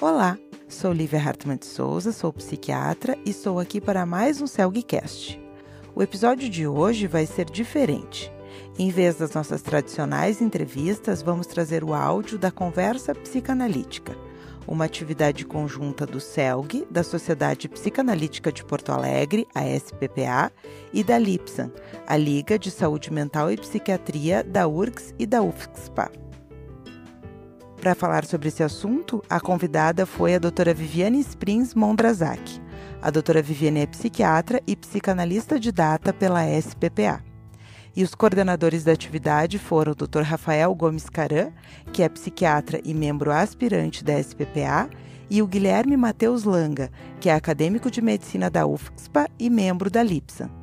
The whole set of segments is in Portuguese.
Olá, sou Lívia Hartmann de Souza, sou psiquiatra e estou aqui para mais um Celgcast. O episódio de hoje vai ser diferente. Em vez das nossas tradicionais entrevistas, vamos trazer o áudio da conversa psicanalítica, uma atividade conjunta do CELG, da Sociedade Psicanalítica de Porto Alegre, a SPPA, e da LIPSAN, a Liga de Saúde Mental e Psiquiatria da URGS e da UFSPA. Para falar sobre esse assunto, a convidada foi a doutora Viviane Springs Mondrazak. A doutora Viviane é psiquiatra e psicanalista de data pela SPPA. E os coordenadores da atividade foram o Dr. Rafael Gomes Caran, que é psiquiatra e membro aspirante da SPPA, e o Guilherme Matheus Langa, que é acadêmico de medicina da UFSPA e membro da LIPSA.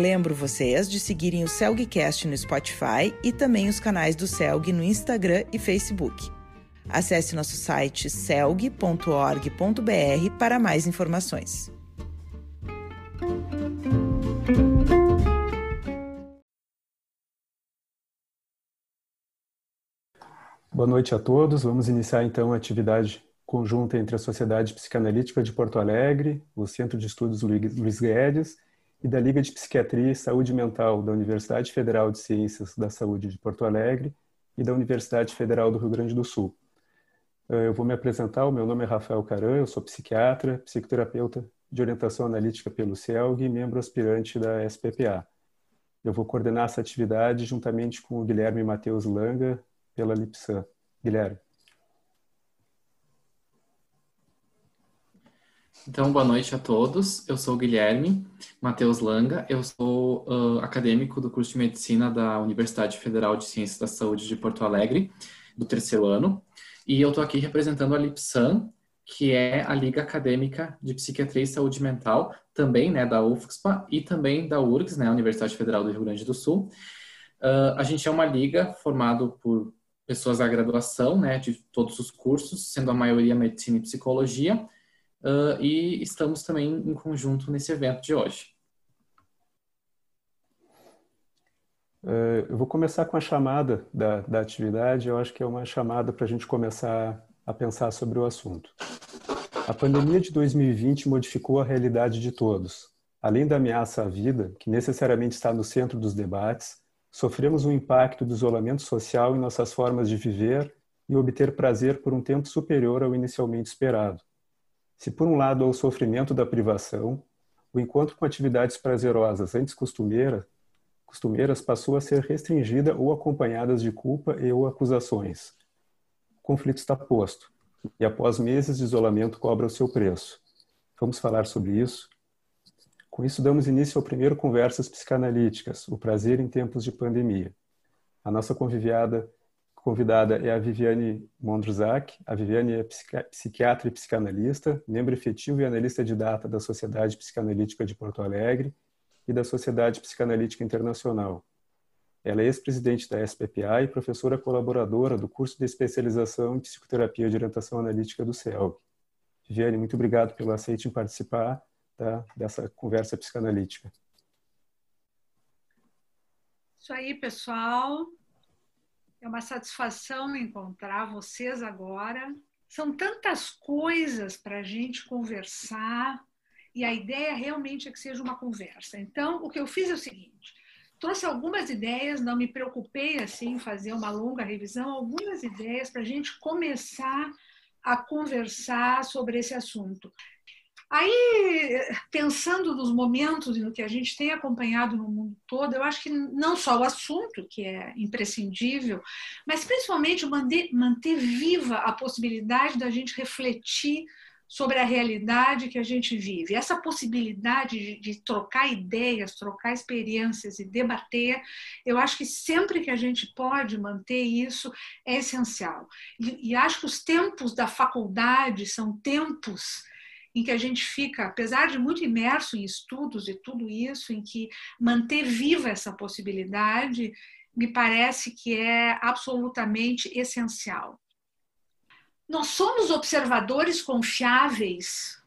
Lembro vocês de seguirem o Celgcast no Spotify e também os canais do Celg no Instagram e Facebook. Acesse nosso site celg.org.br para mais informações. Boa noite a todos. Vamos iniciar então a atividade conjunta entre a Sociedade Psicanalítica de Porto Alegre, o Centro de Estudos Luiz Guedes e da Liga de Psiquiatria e Saúde Mental da Universidade Federal de Ciências da Saúde de Porto Alegre e da Universidade Federal do Rio Grande do Sul. Eh, eu vou me apresentar, o meu nome é Rafael Caran, eu sou psiquiatra, psicoterapeuta de orientação analítica pelo CELG e membro aspirante da SPPA. Eu vou coordenar essa atividade juntamente com o Guilherme Matheus Langa pela Lipsan. Guilherme. Então, boa noite a todos. Eu sou o Guilherme Matheus Langa. Eu sou uh, acadêmico do curso de medicina da Universidade Federal de Ciências da Saúde de Porto Alegre, do terceiro ano. E eu estou aqui representando a LIPSAN, que é a Liga Acadêmica de Psiquiatria e Saúde Mental, também né, da UFSPA e também da URGS, né, Universidade Federal do Rio Grande do Sul. Uh, a gente é uma liga formada por pessoas da graduação, né, de todos os cursos, sendo a maioria medicina e psicologia, uh, e estamos também em conjunto nesse evento de hoje. Uh, eu vou começar com a chamada da, da atividade. Eu acho que é uma chamada para a gente começar a pensar sobre o assunto. A pandemia de 2020 modificou a realidade de todos. Além da ameaça à vida, que necessariamente está no centro dos debates, sofremos um impacto do isolamento social em nossas formas de viver e obter prazer por um tempo superior ao inicialmente esperado. Se por um lado há o sofrimento da privação, o encontro com atividades prazerosas antes costumeira, costumeiras passou a ser restringida ou acompanhadas de culpa e ou acusações. O conflito está posto e após meses de isolamento cobra o seu preço. Vamos falar sobre isso? Com isso damos início ao primeiro Conversas Psicanalíticas, o prazer em tempos de pandemia. A nossa conviviada convidada é a Viviane Mondrzak. A Viviane é psiquiatra e psicanalista, membro efetivo e analista de data da Sociedade Psicanalítica de Porto Alegre e da Sociedade Psicanalítica Internacional. Ela é ex-presidente da SPPA e professora colaboradora do curso de especialização em psicoterapia de orientação analítica do CELG. Viviane, muito obrigado pelo aceite em participar tá, dessa conversa psicanalítica. Isso aí, pessoal. É uma satisfação encontrar vocês agora. São tantas coisas para a gente conversar e a ideia realmente é que seja uma conversa. Então, o que eu fiz é o seguinte: trouxe algumas ideias, não me preocupei assim em fazer uma longa revisão, algumas ideias para a gente começar a conversar sobre esse assunto. Aí, pensando nos momentos e no que a gente tem acompanhado no mundo todo, eu acho que não só o assunto, que é imprescindível, mas principalmente manter, manter viva a possibilidade da gente refletir sobre a realidade que a gente vive. Essa possibilidade de, de, trocar ideias, trocar experiências e debater, eu acho que sempre que a gente pode manter isso é essencial. E, e acho que os tempos da faculdade são tempos em que a gente fica, apesar de muito imerso em estudos e tudo isso, em que manter viva essa possibilidade me parece que é absolutamente essencial. Nós somos observadores confiáveis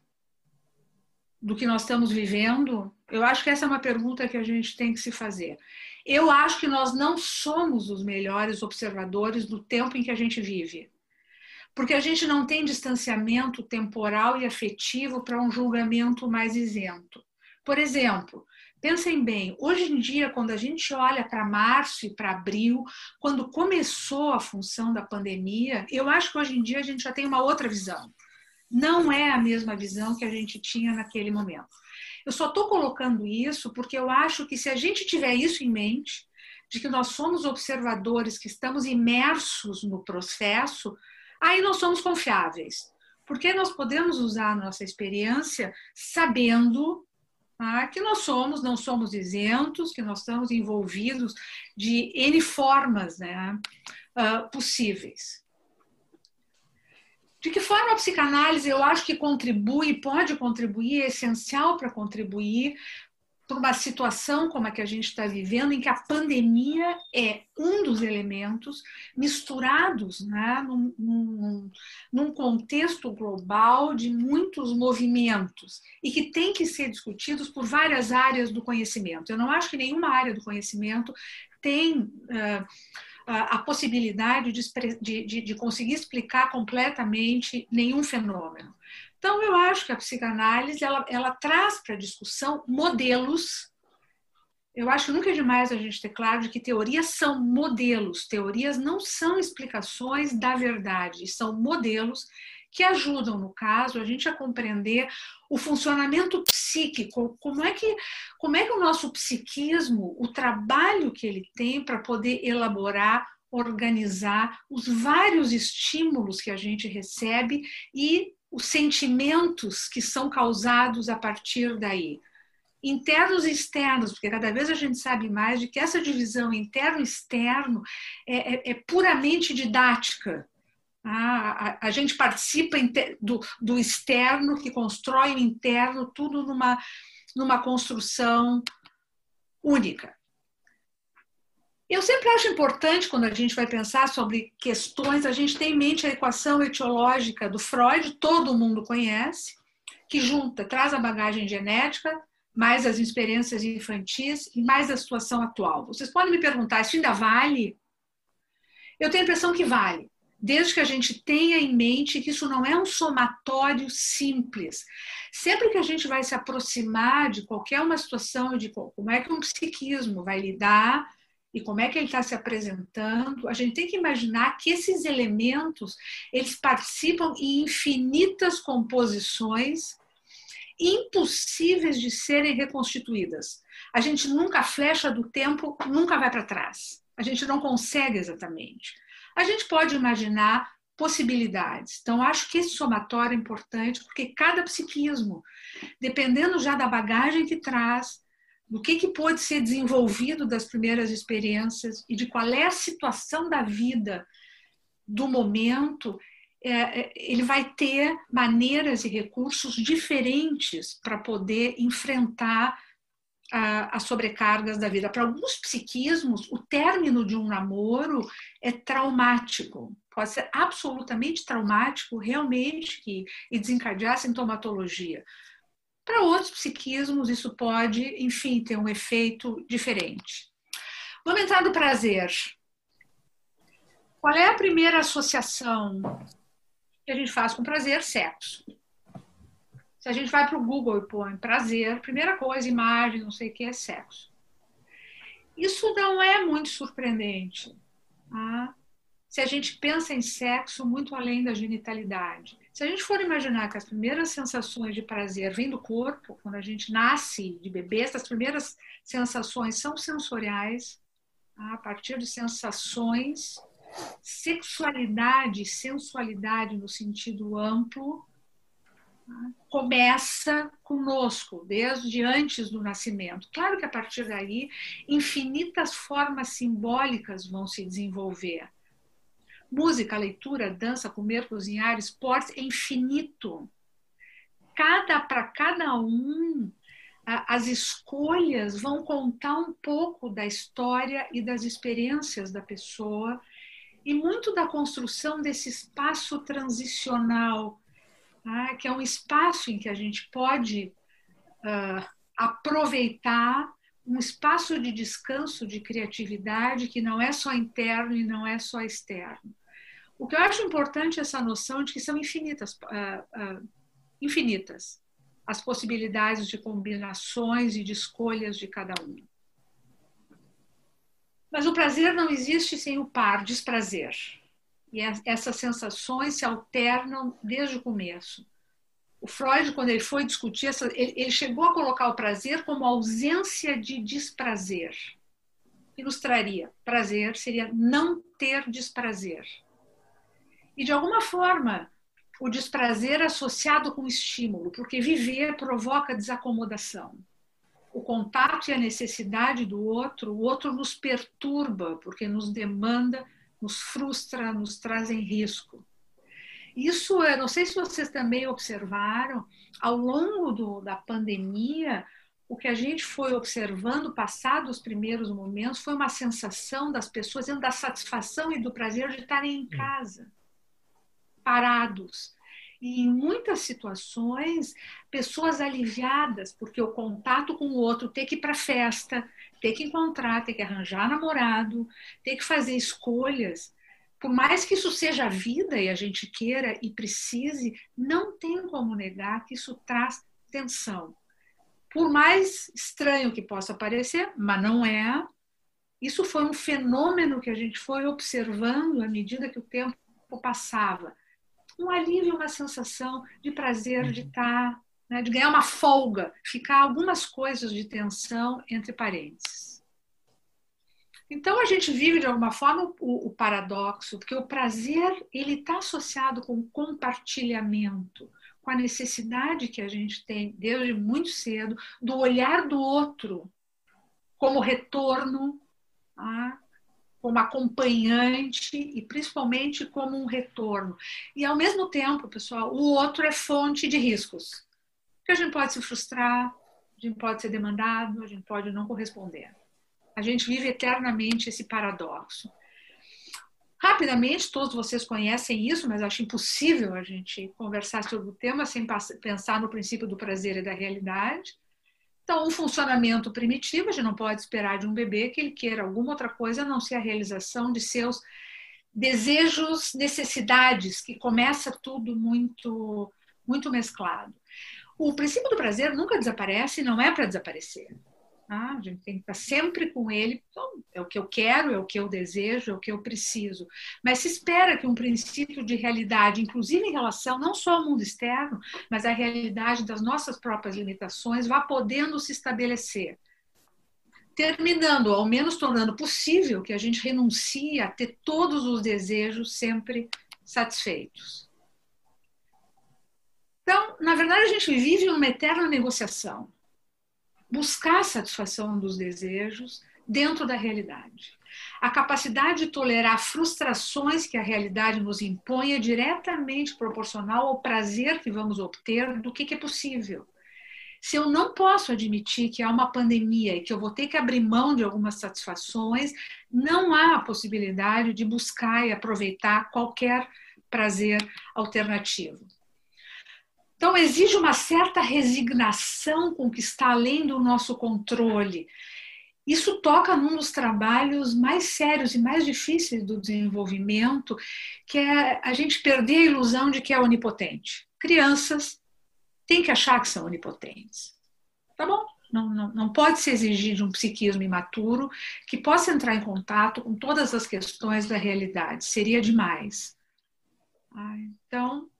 do que nós estamos vivendo? Eu acho que essa é uma pergunta que a gente tem que se fazer. Eu acho que nós não somos os melhores observadores do tempo em que a gente vive. Porque a gente não tem distanciamento temporal e afetivo para um julgamento mais isento. Por exemplo, pensem bem, hoje em dia, quando a gente olha para março e para abril, quando começou a função da pandemia, eu acho que hoje em dia a gente já tem uma outra visão não é a mesma visão que a gente tinha naquele momento. Eu só estou colocando isso porque eu acho que se a gente tiver isso em mente, de que nós somos observadores, que estamos imersos no processo, aí nós somos confiáveis. Porque nós podemos usar a nossa experiência sabendo ah, que nós somos, não somos isentos, que nós estamos envolvidos de N formas né, uh, possíveis. De que forma a psicanálise eu acho que contribui, pode contribuir, é essencial para contribuir para uma situação como a que a gente está vivendo, em que a pandemia é um dos elementos misturados né, num, num, num, contexto global de muitos movimentos e que tem que ser discutidos por várias áreas do conhecimento. Eu não acho que nenhuma área do conhecimento tem. Uh, a possibilidade de, de, de conseguir explicar completamente nenhum fenômeno. Então, eu acho que a psicanálise ela, ela traz para a discussão modelos. Eu acho que nunca é demais a gente ter claro de que teorias são modelos, teorias não são explicações da verdade, são modelos que ajudam, no caso, a gente a compreender o funcionamento psíquico, como é que, como é que o nosso psiquismo, o trabalho que ele tem para poder elaborar, organizar os vários estímulos que a gente recebe e os sentimentos que são causados a partir daí. Internos e externos, porque cada vez a gente sabe mais de que essa divisão interno-externo é, é, é puramente didática a, a, gente participa do, do externo, que constrói o interno, tudo numa, numa construção única. Eu sempre acho importante, quando a gente vai pensar sobre questões, a gente tem em mente a equação etiológica do Freud, todo mundo conhece, que junta, traz a bagagem genética, mais as experiências infantis e mais a situação atual. Vocês podem me perguntar, isso ainda vale? Eu tenho a impressão que vale desde que a gente tenha em mente que isso não é um somatório simples. Sempre que a gente vai se aproximar de qualquer uma situação, de como é que um psiquismo vai lidar e como é que ele está se apresentando, a gente tem que imaginar que esses elementos eles participam em infinitas composições impossíveis de serem reconstituídas. A gente nunca flecha do tempo, nunca vai para trás. A gente não consegue exatamente a gente pode imaginar possibilidades. Então, acho que esse somatório é importante, porque cada psiquismo, dependendo já da bagagem que traz, do que, que pode ser desenvolvido das primeiras experiências e de qual é a situação da vida do momento, é, é ele vai ter maneiras e recursos diferentes para poder enfrentar as sobrecargas da vida. Para alguns psiquismos, o término de um namoro é traumático, pode ser absolutamente traumático, realmente, que, e desencadear sintomatologia. Para outros psiquismos, isso pode, enfim, ter um efeito diferente. Vamos entrar no prazer. Qual é a primeira associação que a gente faz com prazer? Sexo. Se a gente vai para o Google e põe prazer, primeira coisa, imagem, não sei o que, é sexo. Isso não é muito surpreendente. Tá? Se a gente pensa em sexo muito além da genitalidade. Se a gente for imaginar que as primeiras sensações de prazer vêm do corpo, quando a gente nasce de bebê, essas primeiras sensações são sensoriais, tá? a partir de sensações, sexualidade, sensualidade no sentido amplo, começa conosco, desde antes do nascimento. Claro que a partir daí, infinitas formas simbólicas vão se desenvolver. Música, leitura, dança, comer, cozinhar, esportes, é infinito. Cada para cada um, as escolhas vão contar um pouco da história e das experiências da pessoa e muito da construção desse espaço transicional ah, que é um espaço em que a gente pode uh, aproveitar um espaço de descanso, de criatividade que não é só interno e não é só externo. O que eu acho importante é essa noção de que são infinitas, uh, uh, infinitas as possibilidades de combinações e de escolhas de cada um. Mas o prazer não existe sem o par desprazer. E essas sensações se alternam desde o começo. O Freud, quando ele foi discutir, essa, ele chegou a colocar o prazer como ausência de desprazer. Ilustraria: prazer seria não ter desprazer. E de alguma forma, o desprazer associado com estímulo, porque viver provoca desacomodação. O contato e a necessidade do outro, o outro nos perturba, porque nos demanda, nos frustra, nos traz em risco. Isso, eu não sei se vocês também observaram, ao longo do, da pandemia, o que a gente foi observando, passado os primeiros momentos, foi uma sensação das pessoas, da satisfação e do prazer de estarem em casa, parados. E em muitas situações, pessoas aliviadas, porque o contato com o outro, ter que ir para festa, ter que encontrar, ter que arranjar namorado, ter que fazer escolhas, por mais que isso seja a vida e a gente queira e precise, não tem como negar que isso traz tensão. Por mais estranho que possa parecer, mas não é. Isso foi um fenômeno que a gente foi observando à medida que o tempo passava. Um alívio, uma sensação de prazer de uhum. estar, né, de ganhar uma folga, ficar algumas coisas de tensão entre parênteses. Então a gente vive de alguma forma o, o paradoxo, porque o prazer ele está associado com o compartilhamento, com a necessidade que a gente tem desde muito cedo do olhar do outro como retorno, ah, como acompanhante e principalmente como um retorno. E ao mesmo tempo, pessoal, o outro é fonte de riscos. Porque a gente pode se frustrar, a gente pode ser demandado, a gente pode não corresponder. A gente vive eternamente esse paradoxo. Rapidamente, todos vocês conhecem isso, mas acho impossível a gente conversar sobre o tema sem pensar no princípio do prazer e da realidade. Então, um funcionamento primitivo, a gente não pode esperar de um bebê que ele queira alguma outra coisa a não ser a realização de seus desejos, necessidades, que começa tudo muito, muito mesclado. O princípio do prazer nunca desaparece e não é para desaparecer. A gente tem que estar sempre com ele. Então, é o que eu quero, é o que eu desejo, é o que eu preciso. Mas se espera que um princípio de realidade, inclusive em relação não só ao mundo externo, mas à realidade das nossas próprias limitações, vá podendo se estabelecer. Terminando, ao menos tornando possível que a gente renuncie a ter todos os desejos sempre satisfeitos. Então, na verdade, a gente vive numa eterna negociação buscar a satisfação dos desejos dentro da realidade. A capacidade de tolerar frustrações que a realidade nos impõe é diretamente proporcional ao prazer que vamos obter do que, é possível. Se eu não posso admitir que há uma pandemia e que eu vou ter que abrir mão de algumas satisfações, não há a possibilidade de buscar e aproveitar qualquer prazer alternativo. Então, exige uma certa resignação com o que está além do nosso controle. Isso toca num dos trabalhos mais sérios e mais difíceis do desenvolvimento, que é a gente perder a ilusão de que é onipotente. Crianças têm que achar que são onipotentes. Tá bom? Não, não, não pode se exigir de um psiquismo imaturo que possa entrar em contato com todas as questões da realidade. Seria demais. Ah, então,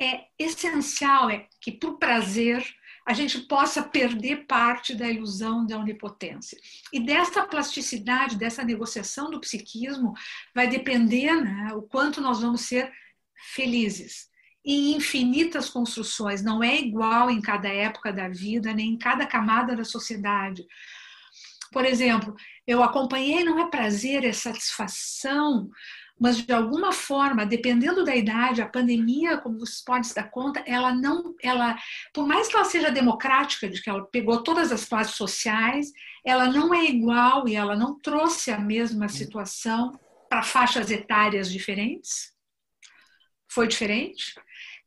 é essencial é que, o prazer, a gente possa perder parte da ilusão da onipotência. E dessa plasticidade, dessa negociação do psiquismo, vai depender né, o quanto nós vamos ser felizes. Em infinitas construções, não é igual em cada época da vida, nem em cada camada da sociedade. Por exemplo, eu acompanhei, não é prazer, é satisfação mas de alguma forma, dependendo da idade, a pandemia, como vocês podem se dar conta, ela não, ela, por mais que ela seja democrática, de que ela pegou todas as classes sociais, ela não é igual e ela não trouxe a mesma situação para faixas etárias diferentes. Foi diferente.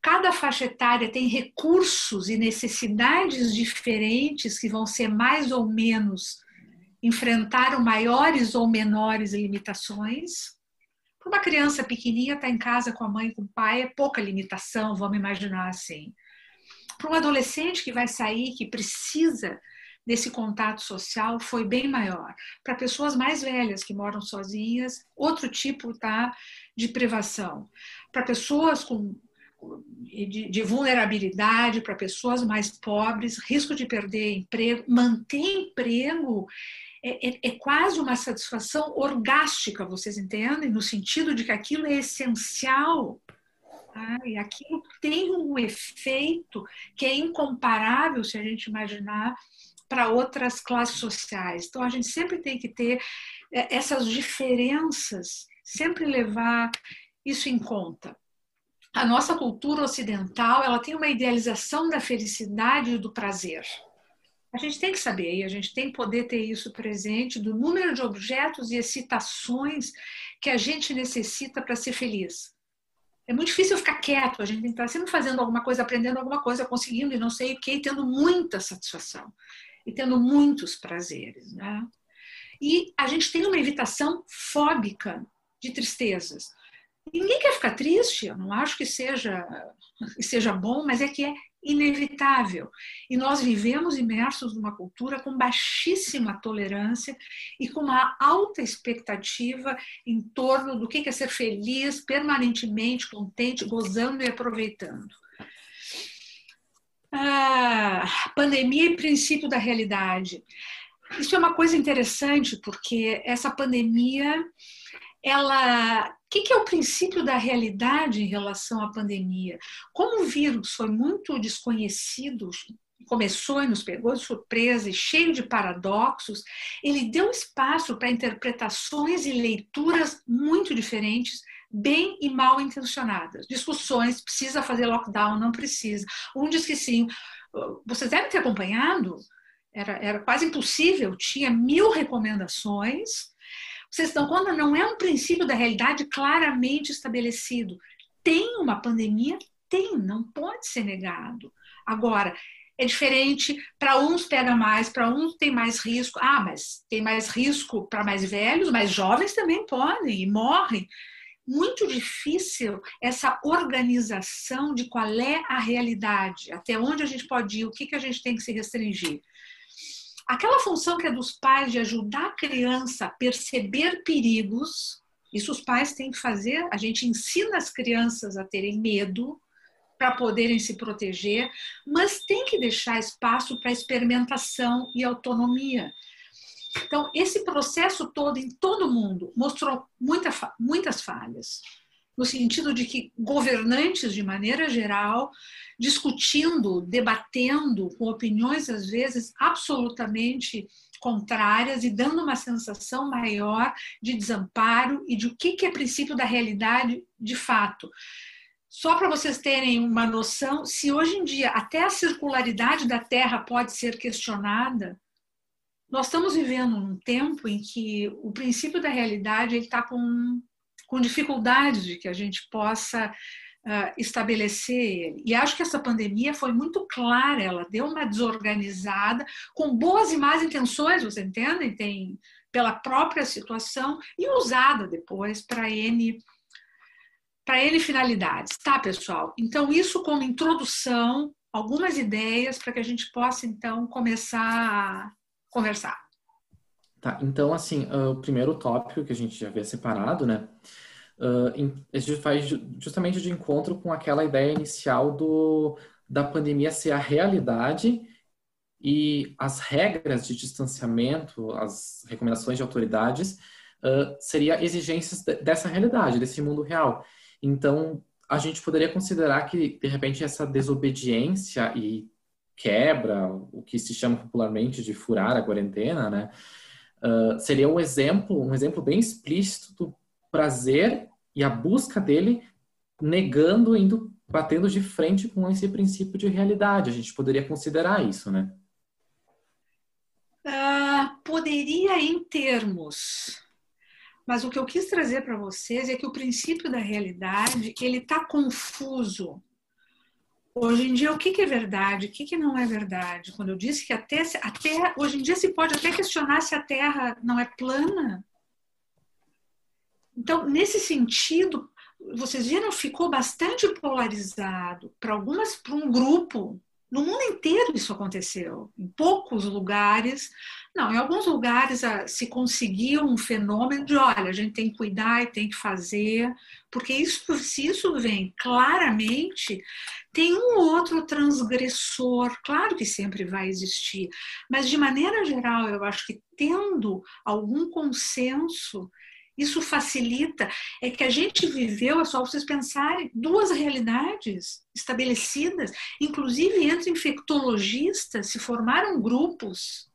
cada faixa etária tem recursos e necessidades diferentes que vão ser mais ou menos enfrentaram maiores ou menores limitações. Uma criança pequenininha estar tá em casa com a mãe e com o pai é pouca limitação, vamos imaginar assim. Para um adolescente que vai sair, que precisa desse contato social, foi bem maior. Para pessoas mais velhas que moram sozinhas, outro tipo tá, de privação. Para pessoas com de, de, vulnerabilidade para pessoas mais pobres, risco de perder emprego, manter emprego é, é, é, quase uma satisfação orgástica, vocês entendem? No sentido de que aquilo é essencial. Tá? E aquilo tem um efeito que é incomparável se a gente imaginar para outras classes sociais. Então, a gente sempre tem que ter é, essas diferenças, sempre levar isso em conta. A nossa cultura ocidental, ela tem uma idealização da felicidade e do prazer. A gente tem que saber, e a gente tem que poder ter isso presente, do número de objetos e excitações que a gente necessita para ser feliz. É muito difícil ficar quieto, a gente tem que estar sempre fazendo alguma coisa, aprendendo alguma coisa, conseguindo e não sei o que, tendo muita satisfação e tendo muitos prazeres. Né? E a gente tem uma evitação fóbica de tristezas. Ninguém quer ficar triste, eu não acho que seja, que seja bom, mas é que é inevitável. E nós vivemos imersos numa cultura com baixíssima tolerância e com uma alta expectativa em torno do que é ser feliz, permanentemente contente, gozando e aproveitando. Ah, pandemia e princípio da realidade. Isso é uma coisa interessante, porque essa pandemia ela, o que, que é o princípio da realidade em relação à pandemia? Como o vírus foi muito desconhecido, começou e nos pegou de surpresa e cheio de paradoxos, ele deu espaço para interpretações e leituras muito diferentes, bem e mal intencionadas. Discussões, precisa fazer lockdown, não precisa. Um diz que sim. Vocês devem ter acompanhado, era, era quase impossível, tinha mil recomendações, vocês estão conta? Não é um princípio da realidade claramente estabelecido. Tem uma pandemia? Tem, não pode ser negado. Agora, é diferente, para uns pega mais, para uns tem mais risco. Ah, mas tem mais risco para mais velhos, mas jovens também podem e morrem. Muito difícil essa organização de qual é a realidade, até onde a gente pode ir, o que, que a gente tem que se restringir. Aquela função que é dos pais de ajudar a criança a perceber perigos, isso os pais têm que fazer. A gente ensina as crianças a terem medo para poderem se proteger, mas tem que deixar espaço para experimentação e autonomia. Então, esse processo todo em todo mundo mostrou muita, muitas falhas no sentido de que governantes, de maneira geral, discutindo, debatendo, com opiniões às vezes absolutamente contrárias e dando uma sensação maior de desamparo e de o que é princípio da realidade de fato. Só para vocês terem uma noção, se hoje em dia até a circularidade da Terra pode ser questionada, nós estamos vivendo um tempo em que o princípio da realidade está com com dificuldades de que a gente possa uh, estabelecer ele. E acho que essa pandemia foi muito clara, ela deu uma desorganizada, com boas e más intenções, vocês entendem? Tem pela própria situação e usada depois para N para N finalidades, tá, pessoal? Então, isso como introdução, algumas ideias para que a gente possa, então, começar a conversar. Tá, então, assim, uh, o primeiro tópico que a gente já havia separado, né, uh, a gente faz justamente de encontro com aquela ideia inicial do, da pandemia ser a realidade e as regras de distanciamento, as recomendações de autoridades, uh, seria exigências dessa realidade, desse mundo real. Então, a gente poderia considerar que, de repente, essa desobediência e quebra, o que se chama popularmente de furar a quarentena, né? Uh, seria um exemplo, um exemplo bem explícito do prazer e a busca dele negando, indo, batendo de frente com esse princípio de realidade. A gente poderia considerar isso, né? Uh, poderia em termos, mas o que eu quis trazer para vocês é que o princípio da realidade ele está confuso Hoje em dia, o que, é verdade, o que, não é verdade? Quando eu disse que até, a Terra, hoje em dia se pode até questionar se a Terra não é plana. Então, nesse sentido, vocês viram, ficou bastante polarizado para algumas, para um grupo. No mundo inteiro isso aconteceu. Em poucos lugares, não, em alguns lugares ah, se conseguiu um fenômeno de, olha, a gente tem que cuidar e tem que fazer, porque isso, se isso vem claramente, tem um outro transgressor, claro que sempre vai existir, mas de maneira geral, eu acho que tendo algum consenso, isso facilita. É que a gente viveu, é só vocês pensarem, duas realidades estabelecidas, inclusive entre infectologistas, se formaram grupos.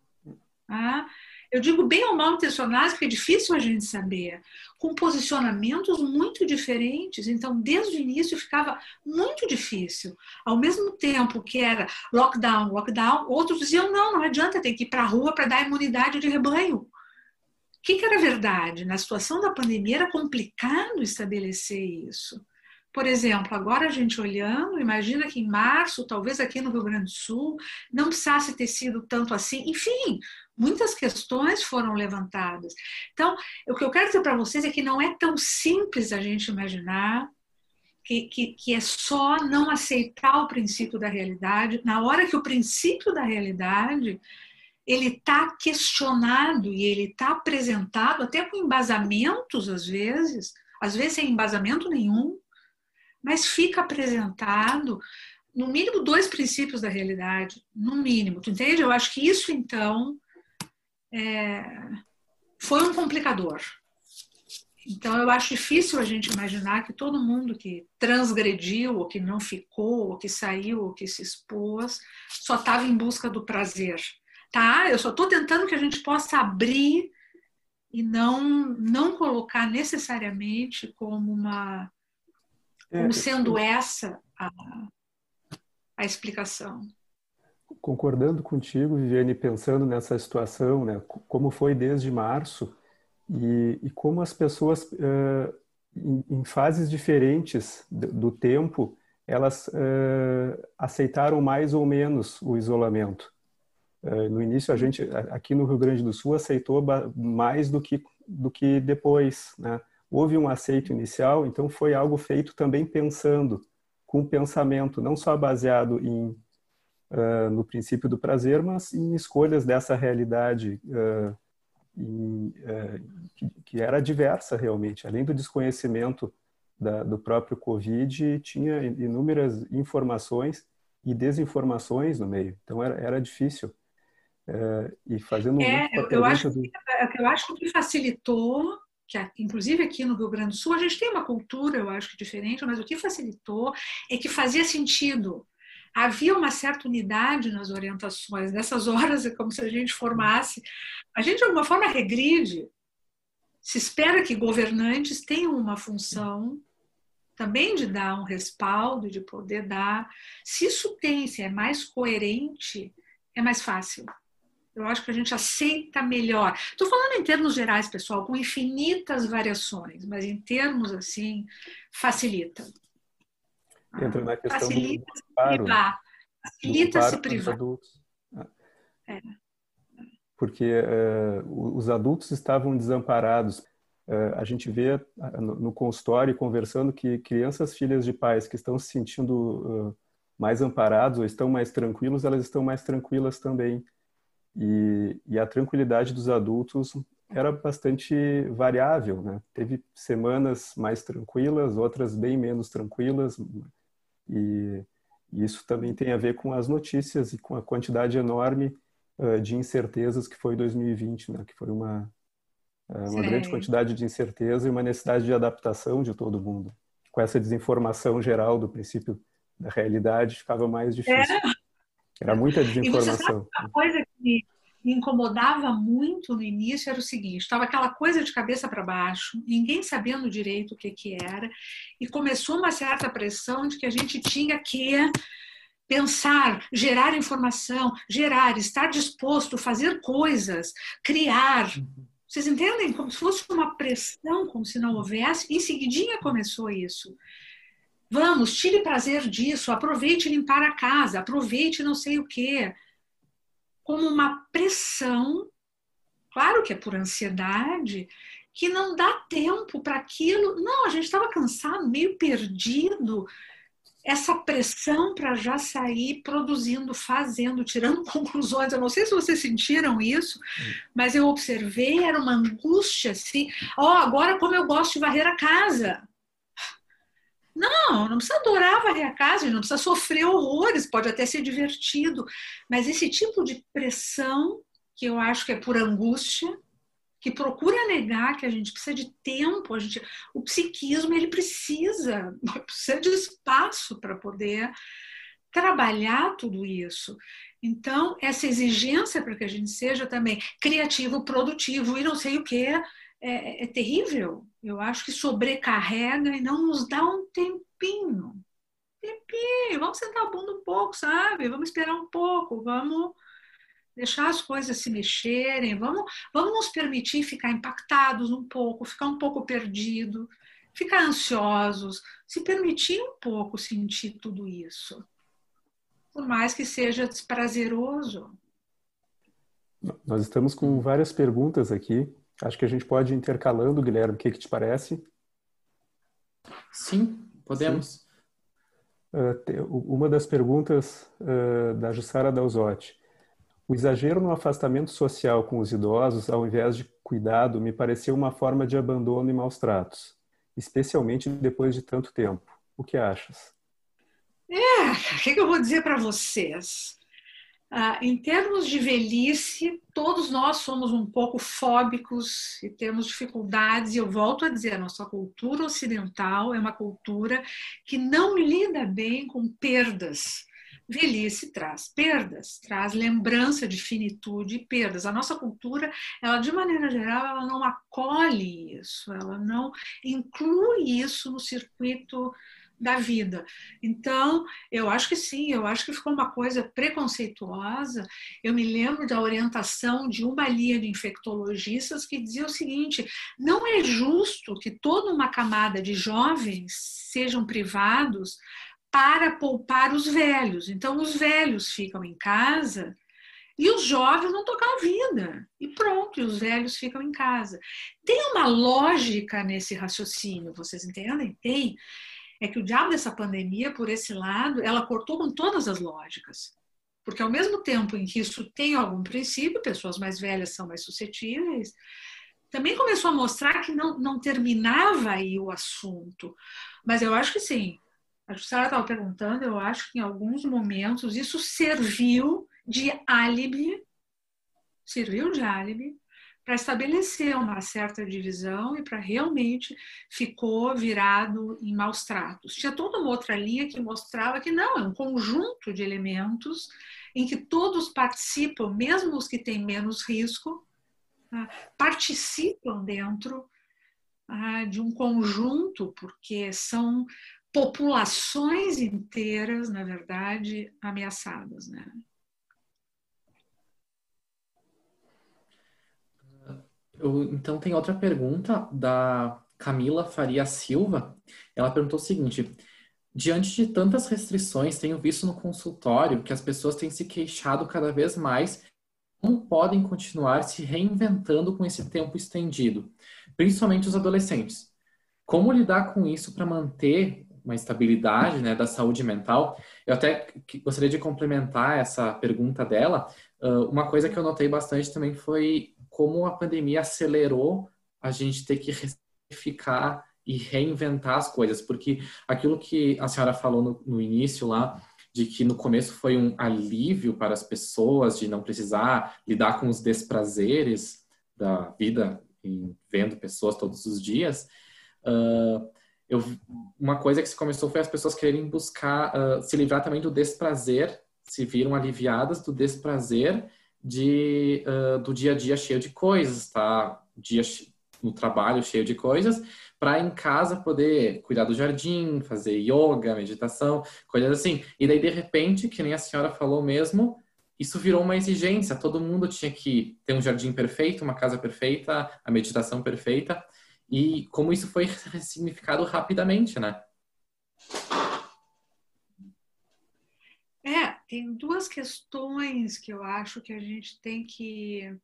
Tá? Eu digo bem ou mal intencionados, porque é difícil a gente saber, com posicionamentos muito diferentes. Então, desde o início ficava muito difícil. Ao mesmo tempo que era lockdown, lockdown, outros diziam: não, não adianta, tem que ir para a rua para dar imunidade de rebanho que, que era verdade? Na situação da pandemia era complicado estabelecer isso. Por exemplo, agora a gente olhando, imagina que em março, talvez aqui no Rio Grande do Sul, não precisasse ter sido tanto assim. Enfim, muitas questões foram levantadas. Então, o que eu quero dizer para vocês é que não é tão simples a gente imaginar que, que, que, é só não aceitar o princípio da realidade, na hora que o princípio da realidade ele está questionado e ele está apresentado até com embasamentos às vezes, às vezes sem embasamento nenhum, mas fica apresentado no mínimo dois princípios da realidade, no mínimo, tu entende? Eu acho que isso então é, foi um complicador. Então eu acho difícil a gente imaginar que todo mundo que transgrediu, ou que não ficou, ou que saiu, ou que se expôs, só estava em busca do prazer tá? Eu só estou tentando que a gente possa abrir e não não colocar necessariamente como uma como é, sendo essa a, a explicação. Concordando contigo, Viviane, pensando nessa situação, né, como foi desde março e, e como as pessoas uh, em, em, fases diferentes do, do tempo elas uh, aceitaram mais ou menos o isolamento. Eh, no início, a gente, aqui no Rio Grande do Sul, aceitou mais do que, do que depois. Né? Houve um aceito inicial, então foi algo feito também pensando, com pensamento, não só baseado em, uh, no princípio do prazer, mas em escolhas dessa realidade uh, em, uh, que, que, era diversa realmente. Além do desconhecimento da, do próprio Covid, tinha inúmeras informações e desinformações no meio. Então era, era difícil. É, e fazendo é, eu, acho do... que, eu acho que facilitou que inclusive aqui no Rio Grande do Sul a gente tem uma cultura, eu acho que diferente, mas o que facilitou é que fazia sentido. Havia uma certa unidade nas orientações. Nessas horas é como se a gente formasse. A gente, de alguma forma, regride. Se espera que governantes tenham uma função também de dar um respaldo, de poder dar. Se isso tem, se é mais coerente, é mais fácil. Eu acho que a gente aceita melhor. Estou falando em termos gerais, pessoal, com infinitas variações, mas em termos assim, facilita. Entra na questão facilita do, se privar. Facilita se privar. Adultos. É. Porque uh, os adultos estavam desamparados. Uh, a gente vê no, no, consultório conversando que crianças filhas de pais que estão se sentindo mais amparados ou estão mais tranquilos, elas estão mais tranquilas também e, e a tranquilidade dos adultos era bastante variável, né? Teve semanas mais tranquilas, outras bem menos tranquilas, e, e isso também tem a ver com as notícias e com a quantidade enorme uh, de incertezas que foi 2020, né? Que foi uma uh, uma grande quantidade de incerteza e uma necessidade de adaptação de todo mundo. Com essa desinformação geral do princípio da realidade, ficava mais difícil. É. Era muita desinformação. E uma coisa que me incomodava muito no início era o seguinte: estava aquela coisa de cabeça para baixo, ninguém sabendo direito o que, que era, e começou uma certa pressão de que a gente tinha que pensar, gerar informação, gerar, estar disposto, fazer coisas, criar. Vocês entendem? Como se fosse uma pressão, como se não houvesse. Em seguidinha começou isso. Vamos, tire prazer disso, aproveite limpar a casa, aproveite não sei o quê. Como uma pressão, claro que é por ansiedade, que não dá tempo para aquilo. Não, a gente estava cansado, meio perdido. Essa pressão para já sair produzindo, fazendo, tirando conclusões. Eu não sei se vocês sentiram isso, mas eu observei, era uma angústia assim. Ó, oh, agora como eu gosto de varrer a casa. Não, não precisa adorar varrer a casa, não precisa sofrer horrores, pode até ser divertido. Mas esse tipo de pressão, que eu acho que é por angústia, que procura negar que a gente precisa de tempo, a gente, o psiquismo ele precisa, precisa de espaço para poder trabalhar tudo isso. Então, essa exigência para que a gente seja também criativo, produtivo e não sei o que, é, é terrível. Eu acho que sobrecarrega e não nos dá um tempinho. Tempinho, vamos sentar a bunda um pouco, sabe? Vamos esperar um pouco, vamos deixar as coisas se mexerem, vamos, vamos nos permitir ficar impactados um pouco, ficar um pouco perdido, ficar ansiosos, se permitir um pouco sentir tudo isso. Por mais que seja desprazeroso. Nós estamos com várias perguntas aqui. Acho que a gente pode ir intercalando, Guilherme. O que, que te parece? Sim, podemos. Sim. Uh, uma das perguntas uh, da Jussara Dalzotti. O exagero no afastamento social com os idosos, ao invés de cuidado, me pareceu uma forma de abandono e maus tratos, especialmente depois de tanto tempo. O que achas? É, o que eu vou dizer para vocês? Ah, em termos de velhice, todos nós somos um pouco fóbicos e temos dificuldades, e eu volto a dizer, a nossa cultura ocidental é uma cultura que não lida bem com perdas velhice traz perdas, traz lembrança de finitude e perdas. A nossa cultura, ela de maneira geral, ela não acolhe isso, ela não inclui isso no circuito da vida. Então, eu acho que sim, eu acho que ficou uma coisa preconceituosa. Eu me lembro da orientação de uma linha de infectologistas que dizia o seguinte: não é justo que toda uma camada de jovens sejam privados para poupar os velhos. Então, os velhos ficam em casa e os jovens não tocam a vida. E pronto, e os velhos ficam em casa. Tem uma lógica nesse raciocínio, vocês entendem? Tem. É que o diabo dessa pandemia, por esse lado, ela cortou com todas as lógicas. Porque ao mesmo tempo em que isso tem algum princípio, pessoas mais velhas são mais suscetíveis, também começou a mostrar que não, não terminava aí o assunto. Mas eu acho que sim, a Jussara estava perguntando, eu acho que em alguns momentos isso serviu de álibi, serviu de álibi para estabelecer uma certa divisão e para realmente ficou virado em maus tratos. Tinha toda uma outra linha que mostrava que não, é um conjunto de elementos em que todos participam, mesmo os que têm menos risco, tá? participam dentro ah, de um conjunto, porque são populações inteiras, na verdade, ameaçadas, né? Eu, então tem outra pergunta da Camila Faria Silva. Ela perguntou o seguinte: diante de tantas restrições, tenho visto no consultório que as pessoas têm se queixado cada vez mais como podem continuar se reinventando com esse tempo estendido, principalmente os adolescentes. Como lidar com isso para manter uma estabilidade né, da saúde mental. Eu até gostaria de complementar essa pergunta dela. Uh, uma coisa que eu notei bastante também foi como a pandemia acelerou a gente ter que ficar e reinventar as coisas, porque aquilo que a senhora falou no, no início lá, de que no começo foi um alívio para as pessoas de não precisar lidar com os desprazeres da vida em vendo pessoas todos os dias, uh, eu, uma coisa que se começou foi as pessoas quererem buscar uh, se livrar também do desprazer, se viram aliviadas do desprazer de, uh, do dia a dia cheio de coisas, tá? Dia no trabalho cheio de coisas, para em casa poder cuidar do jardim, fazer yoga, meditação, coisas assim. E daí, de repente, que nem a senhora falou mesmo, isso virou uma exigência. Todo mundo tinha que ter um jardim perfeito, uma casa perfeita, a meditação perfeita e como isso foi ressignificado rapidamente, né? Tem duas questões que eu acho que a gente tem que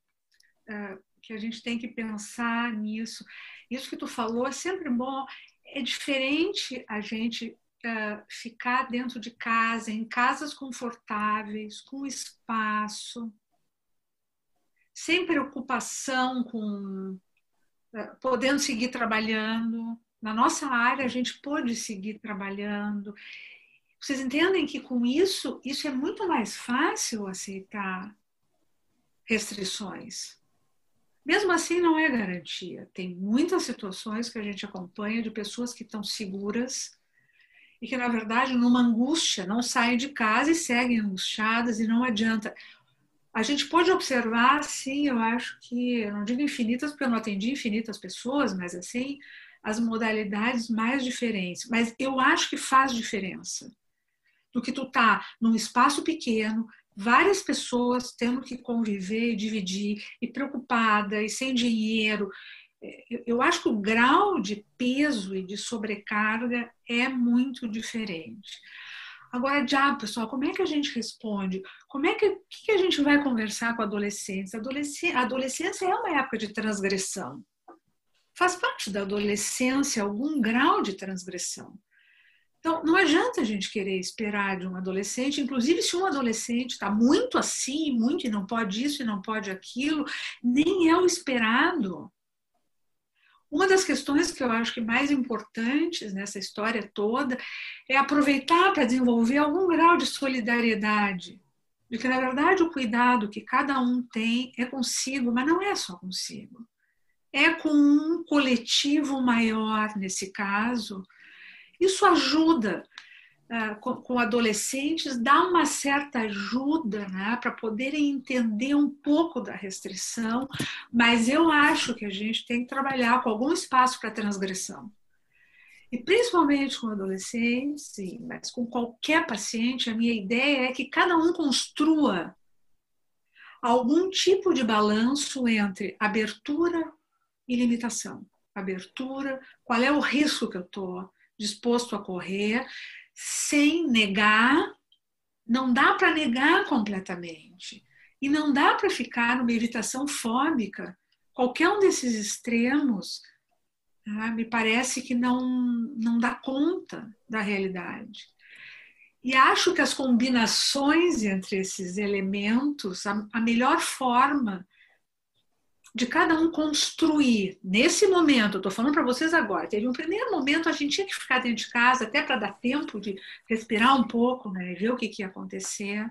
uh, que a gente tem que pensar nisso. Isso que tu falou é sempre bom. É diferente a gente uh, ficar dentro de casa, em casas confortáveis, com espaço, sem preocupação com uh, podendo seguir trabalhando. Na nossa área a gente pode seguir trabalhando vocês entendem que com isso, isso é muito mais fácil aceitar restrições. Mesmo assim, não é garantia. Tem muitas situações que a gente acompanha de pessoas que estão seguras e que, na verdade, numa angústia, não saem de casa e seguem angustiadas e não adianta. A gente pode observar, sim, eu acho que, eu não digo infinitas, porque eu não atendi infinitas pessoas, mas assim, as modalidades mais diferentes. Mas eu acho que faz diferença do que tu tá num espaço pequeno, várias pessoas tendo que conviver e dividir, e preocupada, e sem dinheiro. É, eu acho que o grau de peso e de sobrecarga é muito diferente. Agora, já, pessoal, como é que a gente responde? Como é que, que a gente vai conversar com adolescentes? A adolescência é uma época de transgressão. Faz parte da adolescência algum grau de transgressão. Então, não adianta a gente querer esperar de um adolescente, inclusive se um adolescente está muito assim, muito e não pode isso e não pode aquilo, nem é o esperado. Uma das questões que eu acho que mais importantes nessa história toda é aproveitar para desenvolver algum grau de solidariedade. De que, na verdade, o cuidado que cada um tem é consigo, mas não é só consigo. É com um coletivo maior, nesse caso, isso ajuda uh, com, com, adolescentes, dá uma certa ajuda né, para poderem entender um pouco da restrição, mas eu acho que a gente tem que trabalhar com algum espaço para transgressão. E principalmente com adolescentes, mas com qualquer paciente, a minha ideia é que cada um construa algum tipo de balanço entre abertura e limitação. Abertura, qual é o risco que eu estou disposto a correr, sem negar. Não dá para negar completamente. E não dá para ficar numa evitação fóbica. Qualquer um desses extremos tá, me parece que não, não dá conta da realidade. E acho que as combinações entre esses elementos, a, a melhor forma de cada um construir. Nesse momento, estou falando para vocês agora, teve um primeiro momento, a gente tinha que ficar dentro de casa, até para dar tempo de respirar um pouco, né, ver o que, que ia acontecer.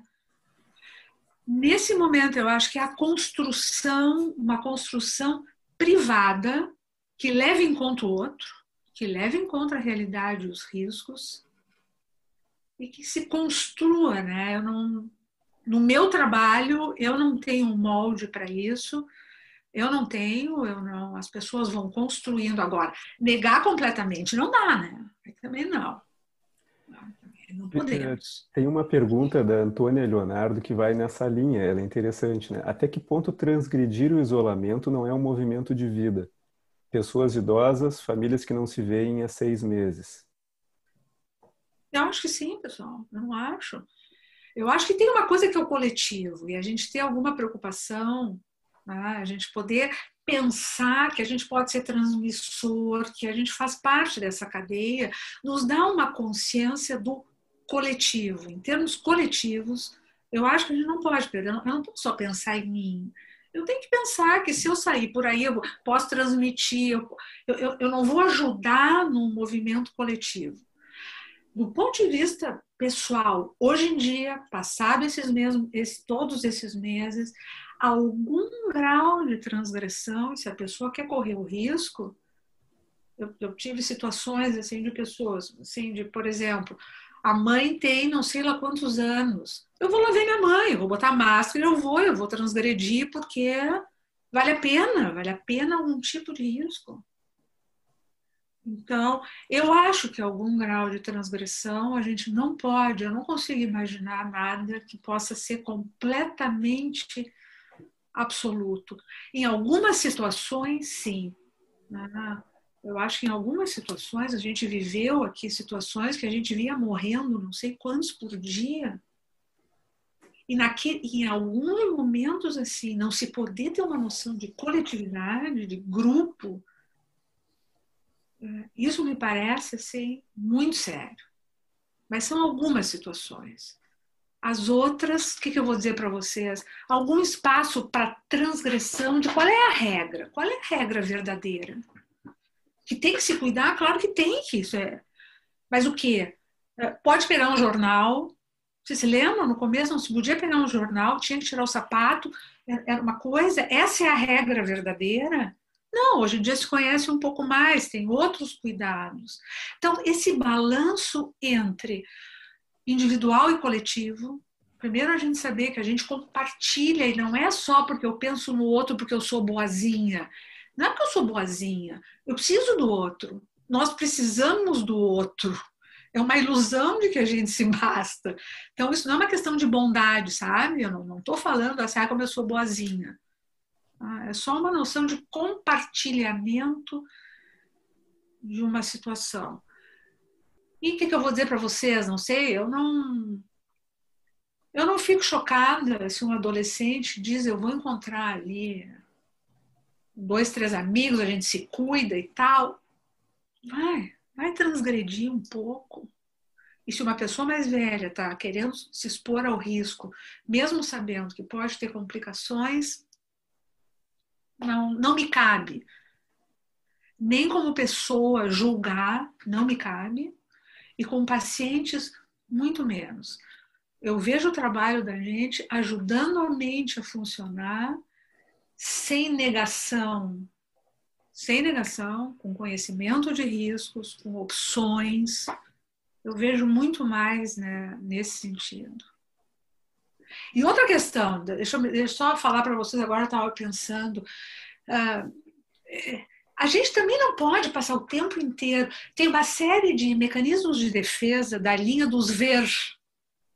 Nesse momento, eu acho que a construção, uma construção privada, que leve em conta o outro, que leve em conta a realidade e os riscos, e que se construa, né? Eu não, no meu trabalho, eu não tenho um molde para isso, eu não tenho, eu não, as pessoas vão construindo agora. Negar completamente não dá, né? Também não. Não podemos. Tem uma pergunta da Antônia Leonardo que vai nessa linha, ela é interessante, né? Até que ponto transgredir o isolamento não é um movimento de vida? Pessoas idosas, famílias que não se veem há seis meses. Eu acho que sim, pessoal. Eu não acho. Eu acho que tem uma coisa que é o coletivo e a gente tem alguma preocupação né? a gente poder pensar que a gente pode ser transmissor, que a gente faz parte dessa cadeia, nos dá uma consciência do coletivo. Em termos coletivos, eu acho que a gente não pode perder, eu não posso só pensar em mim. Eu tenho que pensar que se eu sair por aí, eu posso transmitir, eu, eu, eu não vou ajudar no movimento coletivo. Do ponto de vista pessoal, hoje em dia, passado esses mesmos, esse, todos esses meses, algum grau de transgressão, se a pessoa quer correr o risco, eu, eu, tive situações assim de pessoas, assim, de, por exemplo, a mãe tem não sei lá quantos anos. Eu vou lá ver minha mãe, vou botar máscara, eu vou, eu vou transgredir porque vale a pena, vale a pena algum tipo de risco. Então, eu acho que algum grau de transgressão a gente não pode, eu não consigo imaginar nada que possa ser completamente absoluto. Em algumas situações, sim. Né? Eu acho que em algumas situações a gente viveu aqui situações que a gente via morrendo não sei quantos por dia. E naquele, em alguns momentos, assim, não se poder ter uma noção de coletividade, de grupo, isso me parece assim, muito sério. Mas são algumas situações. As outras, o que, que eu vou dizer para vocês? Algum espaço para transgressão de qual é a regra? Qual é a regra verdadeira? Que tem que se cuidar? Claro que tem que isso é. Mas o que? É, pode pegar um jornal. Você se lembra? No começo não se podia pegar um jornal, tinha que tirar o sapato. É, era uma coisa. Essa é a regra verdadeira? Não, hoje em dia se conhece um pouco mais, tem outros cuidados. Então, esse balanço entre individual e coletivo. Primeiro a gente saber que a gente compartilha e não é só porque eu penso no outro porque eu sou boazinha. Não é porque eu sou boazinha, eu preciso do outro. Nós precisamos do outro. É uma ilusão de que a gente se basta. Então, isso não é uma questão de bondade, sabe? Eu não estou falando assim, ah, como eu sou boazinha. Ah, é só uma noção de compartilhamento de uma situação. E o que, que eu vou dizer para vocês? Não sei, eu não. Eu não fico chocada se um adolescente diz eu vou encontrar ali dois, três amigos, a gente se cuida e tal. Vai, vai transgredir um pouco. E se uma pessoa mais velha está querendo se expor ao risco, mesmo sabendo que pode ter complicações, não, não me cabe. Nem como pessoa julgar, não me cabe e com pacientes muito menos. Eu vejo o trabalho da gente ajudando a mente a funcionar sem negação, sem negação, com conhecimento de riscos, com opções. Eu vejo muito mais né, nesse sentido. E outra questão, deixa eu, deixa eu só falar para vocês agora, eu estava pensando. Uh, a gente também não pode passar o tempo inteiro. Tem uma série de mecanismos de defesa da linha dos ver,